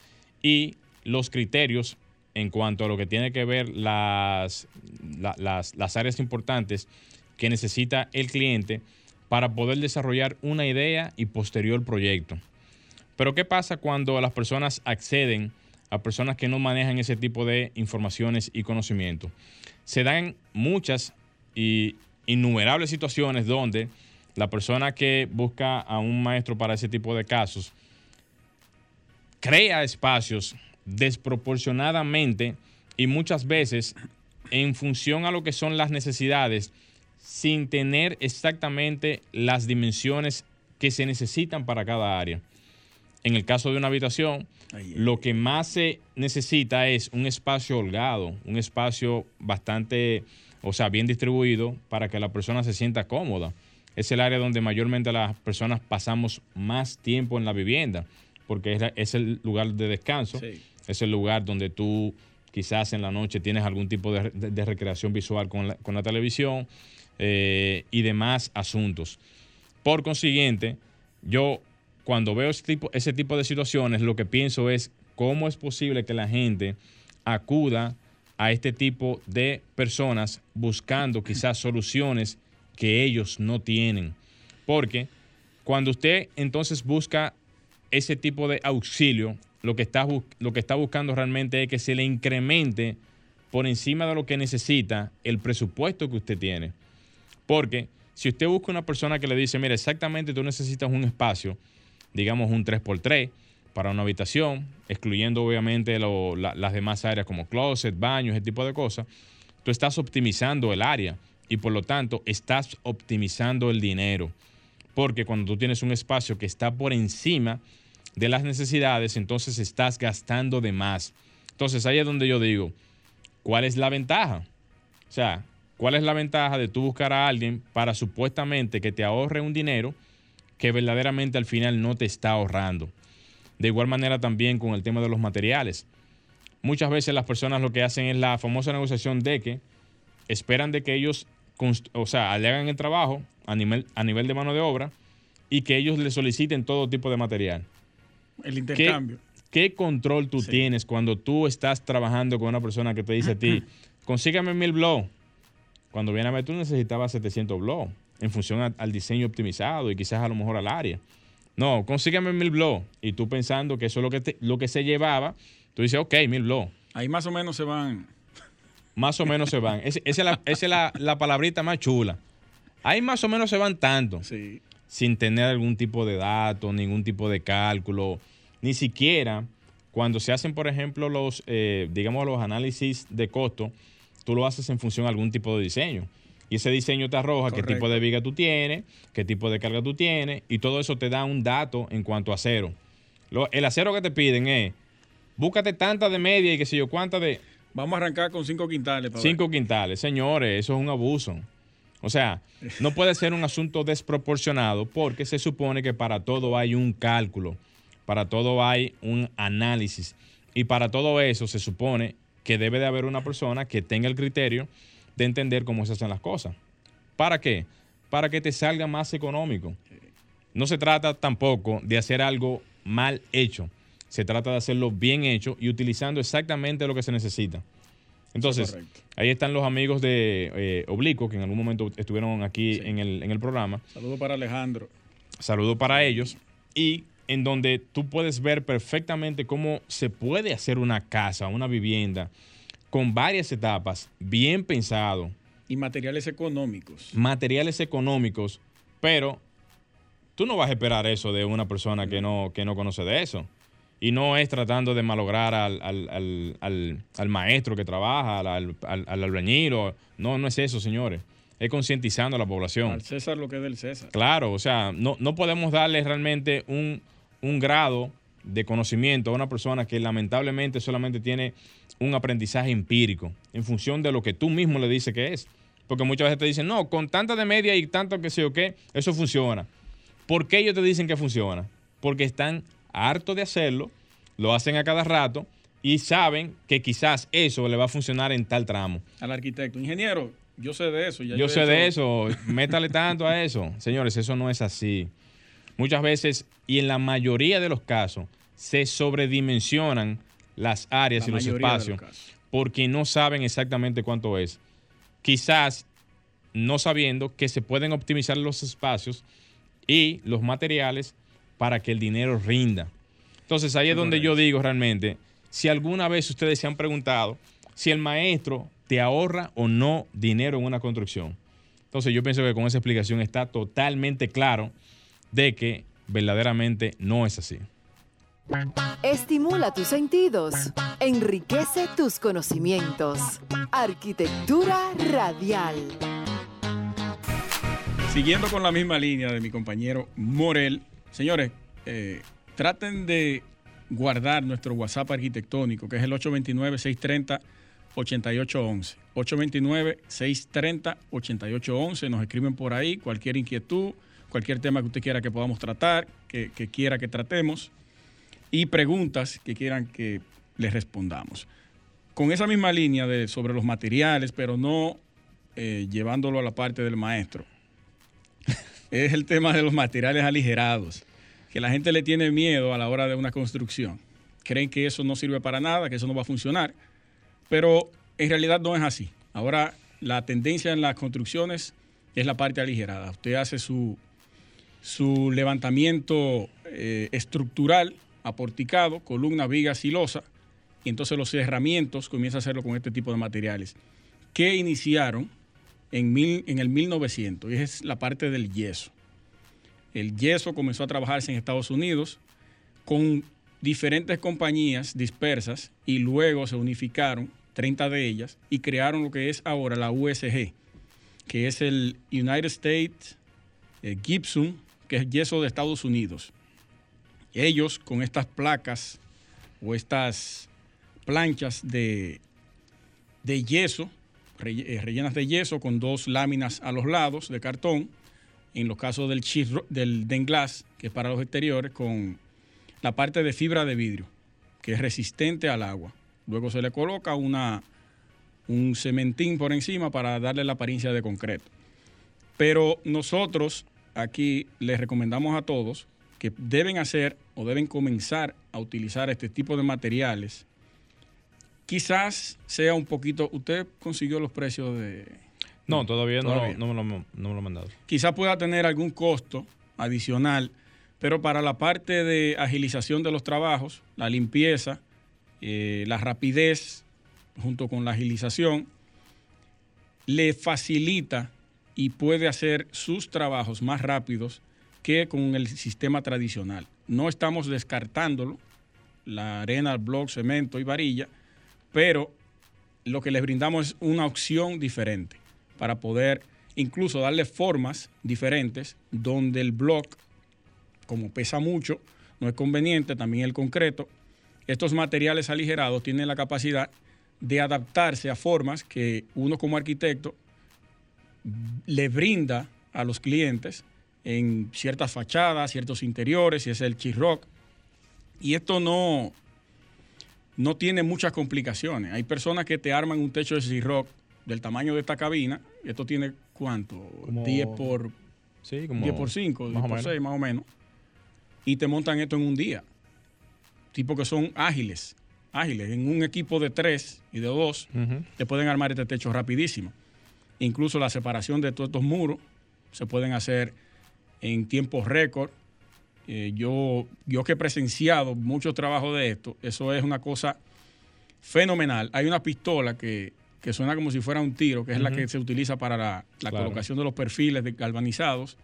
S3: y los criterios en cuanto a lo que tiene que ver las, la- las, las áreas importantes que necesita el cliente para poder desarrollar una idea y posterior proyecto. Pero ¿qué pasa cuando las personas acceden a personas que no manejan ese tipo de informaciones y conocimiento? Se dan muchas y innumerables situaciones donde la persona que busca a un maestro para ese tipo de casos crea espacios desproporcionadamente y muchas veces en función a lo que son las necesidades sin tener exactamente las dimensiones que se necesitan para cada área. En el caso de una habitación,
S2: Ay, ay,
S3: lo que más se necesita es un espacio holgado, un espacio bastante, o sea, bien distribuido para que la persona se sienta cómoda. Es el área donde mayormente las personas pasamos más tiempo en la vivienda, porque es, la- es el lugar de descanso,
S2: Sí.
S3: es el lugar donde tú quizás en la noche tienes algún tipo de, de- de recreación visual con la, con la televisión eh, y demás asuntos. Por consiguiente, yo cuando veo ese tipo, de situaciones, lo que pienso es cómo es posible que la gente acuda a este tipo de personas buscando quizás soluciones que ellos no tienen. Porque cuando usted entonces busca ese tipo de auxilio, lo que está, lo que está buscando realmente es que se le incremente por encima de lo que necesita el presupuesto que usted tiene. Porque si usted busca una persona que le dice, mira, exactamente tú necesitas un espacio, digamos un 3x3 para una habitación, excluyendo obviamente las demás áreas como closet, baños, ese tipo de cosas, tú estás optimizando el área y por lo tanto estás optimizando el dinero. Porque cuando tú tienes un espacio que está por encima de las necesidades, entonces estás gastando de más. Entonces ahí es donde yo digo, ¿cuál es la ventaja? O sea, ¿cuál es la ventaja de tú buscar a alguien para supuestamente que te ahorre un dinero que verdaderamente al final no te está ahorrando? De igual manera también con el tema de los materiales. Muchas veces las personas lo que hacen es la famosa negociación de que esperan de que ellos, o sea, le hagan el trabajo a nivel, a nivel de mano de obra y que ellos le soliciten todo tipo de material.
S2: El
S3: ¿Qué,
S2: intercambio.
S3: qué control tú tienes cuando tú estás trabajando con una persona que te dice a ti, consígame mil blow? Cuando viene a ver, tú necesitabas 700 blow en función a- al diseño optimizado y quizás a lo mejor al área. No, consígame mil blow. Y tú pensando que eso es lo que, te- lo que se llevaba, tú dices, ok, mil blow.
S2: Ahí más o menos se van.
S3: Más o menos se van. Es- Esa es, la, esa es la, la palabrita más chula. Ahí más o menos se van tanto.
S2: Sí.
S3: Sin tener algún tipo de dato, ningún tipo de cálculo. Ni siquiera cuando se hacen, por ejemplo, los, eh, digamos, los análisis de costo, tú lo haces en función a algún tipo de diseño. Y ese diseño te arroja qué tipo de viga tú tienes, qué tipo de carga tú tienes, y todo eso te da un dato en cuanto a acero. Lo- el acero que te piden es, búscate tanta de media y qué sé yo, cuánta de,
S2: Vamos a arrancar con cinco quintales. para
S3: Cinco quintales, señores, eso es un abuso. O sea, no puede ser un asunto desproporcionado porque se supone que para todo hay un cálculo, para todo hay un análisis y para todo eso se supone que debe de haber una persona que tenga el criterio de entender cómo se hacen las cosas. ¿Para qué? Para que te salga más económico. No se trata tampoco de hacer algo mal hecho. Se trata de hacerlo bien hecho y utilizando exactamente lo que se necesita. Entonces,
S2: correcto.
S3: ahí están los amigos de eh, Oblicuo, que en algún momento estuvieron aquí en, el, en el programa.
S2: Saludos para Alejandro.
S3: Saludo para ellos. Y en donde tú puedes ver perfectamente cómo se puede hacer una casa, una vivienda, con varias etapas, bien pensado,
S2: Y materiales económicos.
S3: materiales económicos, pero tú no vas a esperar eso de una persona que no, que no conoce de eso. Y no es tratando de malograr al, al- al- al- al maestro que trabaja, al, al, al- al albañil. o- No, no es eso, señores. Es concientizando a la población.
S2: Al César lo que es del César.
S3: Claro, o sea, no, no podemos darle realmente un, un grado de conocimiento a una persona que lamentablemente solamente tiene un aprendizaje empírico en función de lo que tú mismo le dices que es. Porque muchas veces te dicen, no, con tanta de media y tanto que sé o qué, eso funciona. ¿Por qué ellos te dicen que funciona? Porque están hartos de hacerlo, lo hacen a cada rato y saben que quizás eso le va a funcionar en tal tramo.
S2: Al arquitecto. Ingeniero, yo sé de eso. ya
S3: Yo
S2: he
S3: sé de eso, métale tanto a eso. Señores, eso no es así. Muchas veces, y en la mayoría de los casos, se sobredimensionan las áreas
S2: La
S3: y los espacios porque no saben exactamente cuánto es. Quizás no sabiendo que se pueden optimizar los espacios y los materiales para que el dinero rinda. Entonces ahí es donde yo digo realmente, si alguna vez ustedes se han preguntado si el maestro te ahorra o no dinero en una construcción. Entonces yo pienso que con esa explicación está totalmente claro de que verdaderamente no es así.
S1: Estimula tus sentidos, enriquece tus conocimientos. Arquitectura radial.
S2: Siguiendo con la misma línea de mi compañero Morel, señores, eh, traten de guardar nuestro WhatsApp arquitectónico, que es el 829-630-8811. 829-630-8811. Nos escriben por ahí cualquier inquietud, cualquier tema que usted quiera que podamos tratar, que, que quiera que tratemos, y preguntas que quieran que les respondamos. Con esa misma línea de sobre los materiales, pero no eh, llevándolo a la parte del maestro es el tema de los materiales aligerados, que la gente le tiene miedo a la hora de una construcción. Creen que eso no sirve para nada, que eso no va a funcionar, pero en realidad no es así. Ahora la tendencia en las construcciones es la parte aligerada. Usted hace su, su levantamiento eh, estructural, aporticado, columna, viga, silosa, y entonces los cerramientos comienza a hacerlo con este tipo de materiales que iniciaron en, mil, en el 1900, y es la parte del yeso. El yeso comenzó a trabajarse en Estados Unidos con diferentes compañías dispersas y luego se unificaron, 30 de ellas, y crearon lo que es ahora la USG, que es el United States eh, Gibson, que es yeso de Estados Unidos. Ellos con estas placas o estas planchas de, de yeso, eh, rellenas de yeso con dos láminas a los lados de cartón, en los casos del, del Denglass, que es para los exteriores, con la parte de fibra de vidrio, que es resistente al agua. Luego se le coloca una, un cementín por encima para darle la apariencia de concreto. Pero nosotros aquí les recomendamos a todos que deben hacer o deben comenzar a utilizar este tipo de materiales. Quizás sea un poquito, usted consiguió los precios de...
S3: No, todavía, No, no, me lo, no me lo han mandado.
S2: Quizás pueda tener algún costo adicional, pero para la parte de agilización de los trabajos, la limpieza, eh, la rapidez, junto con la agilización, le facilita y puede hacer sus trabajos más rápidos que con el sistema tradicional. No estamos descartándolo, la arena, el block, cemento y varilla, pero lo que les brindamos es una opción diferente para poder incluso darle formas diferentes donde el block, como pesa mucho, no es conveniente, también el concreto, estos materiales aligerados tienen la capacidad de adaptarse a formas que uno como arquitecto le brinda a los clientes en ciertas fachadas, ciertos interiores, si es el chisrock. Y esto no, no tiene muchas complicaciones. Hay personas que te arman un techo de chisrock del tamaño de esta cabina. Esto tiene cuánto? 10 por,
S3: sí, como
S2: 10 por 5, 10 por 6 más o menos. Y te montan esto en un día. Tipo que son ágiles, ágiles. En un equipo de 3 y de 2 te pueden armar este techo rapidísimo. Incluso la separación de todos estos muros se pueden hacer en tiempos récord. Eh, yo, yo que he presenciado mucho trabajo de esto, eso es una cosa fenomenal. Hay una pistola que, suena como si fuera un tiro, que es la que se utiliza para la, colocación de los perfiles de galvanizados.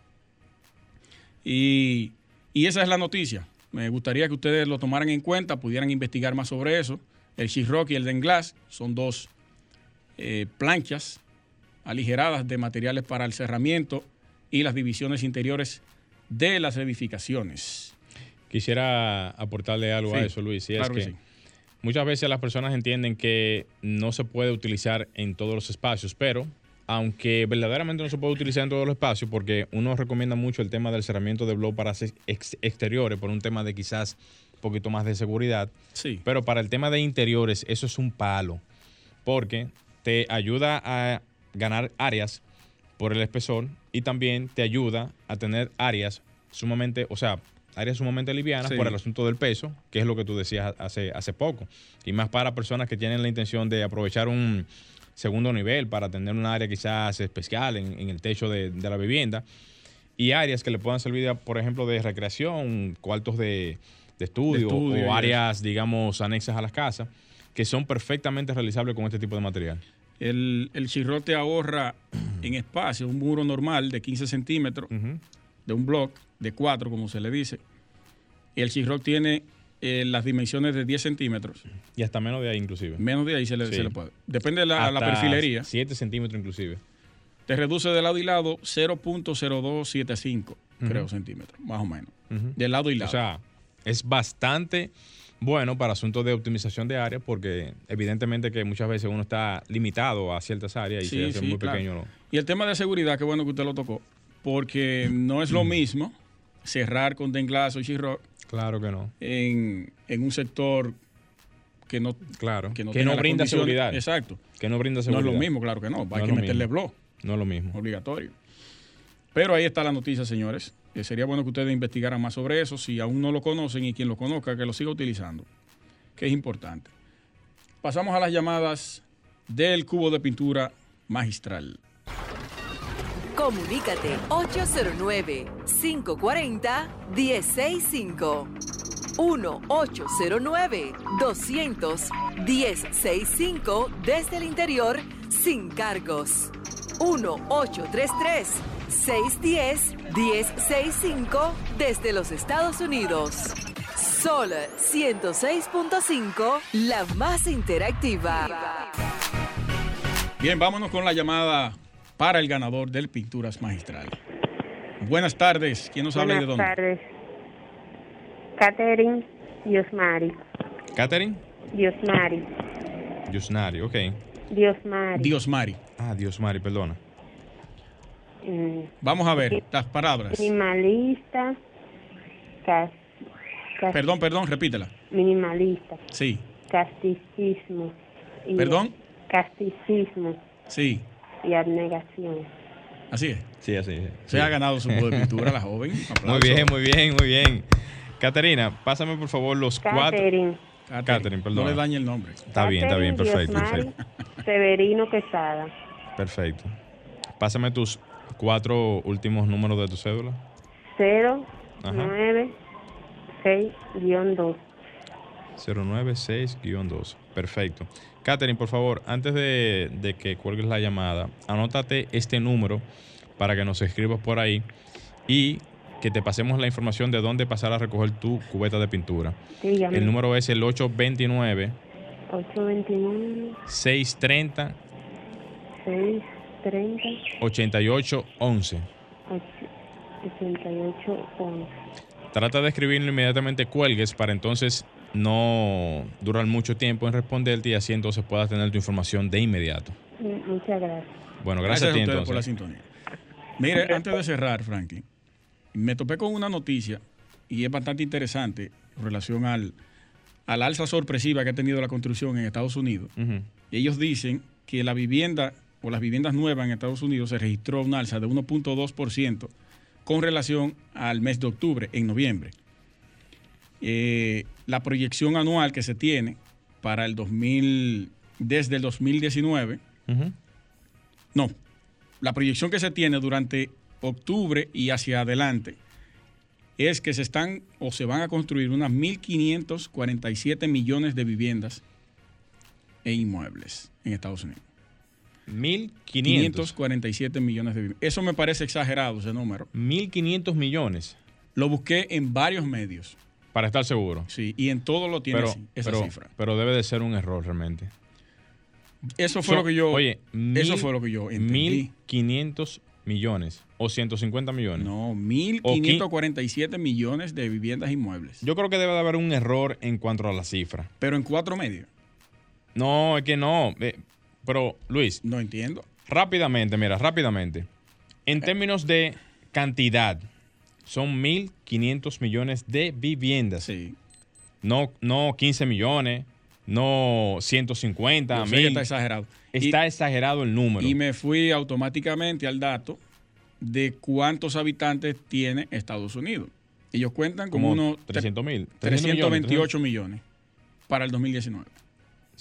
S2: Y, esa es la noticia. Me gustaría que ustedes lo tomaran en cuenta, pudieran investigar más sobre eso. El Rock y el Denglass son dos eh, planchas aligeradas de materiales para el cerramiento y las divisiones interiores de las edificaciones.
S3: Quisiera aportarle algo a eso, Luis. es que, muchas veces las personas entienden que no se puede utilizar en todos los espacios, pero aunque verdaderamente no se puede utilizar en todos los espacios, porque uno recomienda mucho el tema del cerramiento de blog para exteriores, por un tema de quizás un poquito más de seguridad.
S2: Sí.
S3: Pero para el tema de interiores, eso es un palo, porque te ayuda a ganar áreas por el espesor y también te ayuda a tener áreas sumamente, o sea, áreas sumamente livianas por el asunto del peso, que es lo que tú decías hace, hace poco. Y más para personas que tienen la intención de aprovechar un segundo nivel para tener un área quizás especial en, el techo de, la vivienda. Y áreas que le puedan servir, por ejemplo, de recreación, cuartos de, estudio, o áreas, digamos, anexas a las casas, que son perfectamente realizables con este tipo de material.
S2: El, el chirrote ahorra en espacio un muro normal de 15 centímetros, de un block de 4, como se le dice. Y el chirrote tiene eh, las dimensiones de 10 centímetros.
S3: Y hasta menos de ahí, inclusive.
S2: Menos de ahí se le, puede. Depende de la, la perfilería.
S3: 7 centímetros, inclusive.
S2: Te reduce de lado y lado 0.0275, creo, centímetros, más o menos. De lado y lado.
S3: O sea, es bastante bueno para asuntos de optimización de áreas, porque evidentemente que muchas veces uno está limitado a ciertas áreas y se hace muy pequeño.
S2: Y el tema de seguridad, qué bueno que usted lo tocó, porque no es lo mismo cerrar con Denglass o Chirroc.
S3: Claro que no.
S2: En, un sector que no,
S3: claro, que no, brinda seguridad.
S2: Exacto.
S3: Que no brinda seguridad.
S2: No es lo mismo, claro que no. Hay que meterle blog.
S3: No es lo mismo.
S2: Obligatorio. Pero ahí está la noticia, señores sería bueno que ustedes investigaran más sobre eso, si aún no lo conocen y quien lo conozca, que lo siga utilizando, que es importante. Pasamos a las llamadas del cubo de pintura magistral.
S1: Comunícate 809-540-1065. 1-809-200-1065 desde el interior sin cargos. 1-833-610-1065 desde los Estados Unidos. Sol 106.5, la más interactiva.
S2: Bien, vámonos con la llamada para el ganador del Pinturas Magistral. Buenas tardes. ¿Quién nos habla y de
S6: Buenas
S2: dónde?
S6: tardes. Catherine Diosmari.
S3: Catherine.
S6: Diosmari.
S3: Yusnari, ok.
S6: Diosmari.
S2: Dios Mari.
S3: Ah, Dios Mari, perdona.
S6: Mm,
S2: Vamos a ver las palabras.
S6: Minimalista. Cas, cas-
S2: Perdón, perdón, repítela.
S6: Minimalista.
S2: Sí,
S6: Casticismo. y-
S2: ¿Perdón?
S6: Casticismo
S2: sí,
S6: y abnegación.
S2: así es.
S3: Sí, así.
S2: Se ha ganado su de pintura, la joven.
S3: Muy bien, muy bien, muy bien. Caterina, pásame por favor los cuatro.
S6: Catherine.
S2: Catherine,
S3: Catherine, perdón.
S2: No le dañe el nombre.
S3: Está bien, está bien, perfecto, perfecto.
S6: Severino Quesada.
S3: Perfecto. Pásame tus cuatro últimos números de tu cédula.
S6: 0,
S3: Ajá.
S6: 9, 6, guion 2.
S3: 096-2. Perfecto. Catherine, por favor, antes de, de que cuelgues la llamada, anótate este número para que nos escribas por ahí y que te pasemos la información de dónde pasar a recoger tu cubeta de pintura.
S6: Dígame.
S3: El número es el 829
S6: 829,
S3: 630
S6: 6, 30,
S3: 8811.
S6: 88, 11.
S3: Trata de escribirlo inmediatamente cuelgues para entonces no durar mucho tiempo en responderte y así entonces puedas tener tu información de inmediato.
S6: Mm, Muchas gracias.
S3: Bueno, gracias, a ti
S2: ustedes por la
S3: entonces.
S2: sintonía. Mire, antes de cerrar, Franklin, me topé con una noticia y es bastante interesante en relación al, al alza sorpresiva que ha tenido la construcción en Estados Unidos. Y ellos dicen que la vivienda o las viviendas nuevas en Estados Unidos se registró un alza de 1.2% con relación al mes de octubre, en noviembre. Eh, la proyección anual que se tiene para el 2000, desde el 2019,
S3: Ujú.
S2: no, la proyección que se tiene durante octubre y hacia adelante es que se están o se van a construir unas 1.547 millones de viviendas e inmuebles en Estados Unidos.
S3: 1500.
S2: 547 millones de viviendas. Eso me parece exagerado ese número.
S3: 1500 millones
S2: Lo busqué en varios medios.
S3: para estar seguro.
S2: Sí, y en todo lo tiene
S3: Pero,
S2: así, esa
S3: pero,
S2: cifra.
S3: pero debe de ser un error realmente.
S2: Eso fue
S3: So-
S2: lo que yo.
S3: Oye,
S2: eso fue lo que yo entendí.
S3: 1500 millones o 150 millones.
S2: No, 1.547 millones de viviendas inmuebles.
S3: Yo creo que debe de haber un error en cuanto a la cifra.
S2: Pero en cuatro medios.
S3: No, es que no. Eh, Pero, Luis,
S2: No entiendo.
S3: rápidamente, mira, rápidamente. En términos de cantidad, son 1.500 millones de viviendas.
S2: Sí.
S3: No, no 15 millones, no 150,
S2: Yo sé que
S3: 1000.
S2: está exagerado. Y-
S3: Está exagerado el número.
S2: Y me fui automáticamente al dato de cuántos habitantes tiene Estados Unidos. Ellos cuentan como,
S3: como
S2: unos
S3: 300 mil.
S2: 328 millones para el 2019.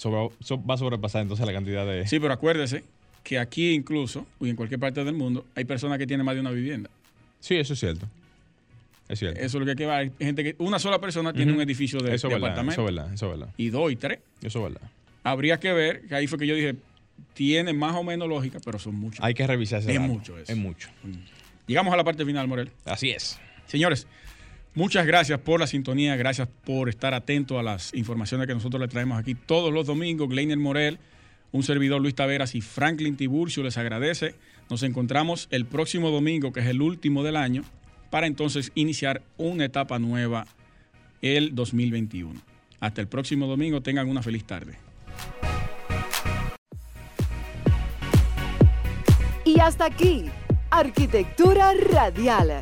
S3: Va a sobrepasar entonces la cantidad de...
S2: Sí, pero acuérdese que aquí incluso, y en cualquier parte del mundo, hay personas que tienen más de una vivienda.
S3: Sí, eso es cierto. Es cierto.
S2: Eso es lo que hay que ver. Hay gente que, una sola persona tiene un edificio de,
S3: eso
S2: de
S3: verdad,
S2: apartamento.
S3: Eso es verdad, eso es verdad.
S2: Y dos y tres.
S3: Eso es verdad.
S2: Habría que ver, que ahí fue que yo dije, tiene más o menos lógica, pero son muchos.
S3: Hay que revisar ese
S2: Es mucho eso.
S3: Es mucho.
S2: Llegamos a la parte final, Morel.
S3: Así es.
S2: Señores, muchas gracias por la sintonía, gracias por estar atento a las informaciones que nosotros le traemos aquí todos los domingos. Gleiner Morel, un servidor Luis Taveras y Franklin Tiburcio les agradece. Nos encontramos el próximo domingo, que es el último del año, para entonces iniciar una etapa nueva el 2021. Hasta el próximo domingo, tengan una feliz tarde.
S1: Y hasta aquí, Arquitectura Radial,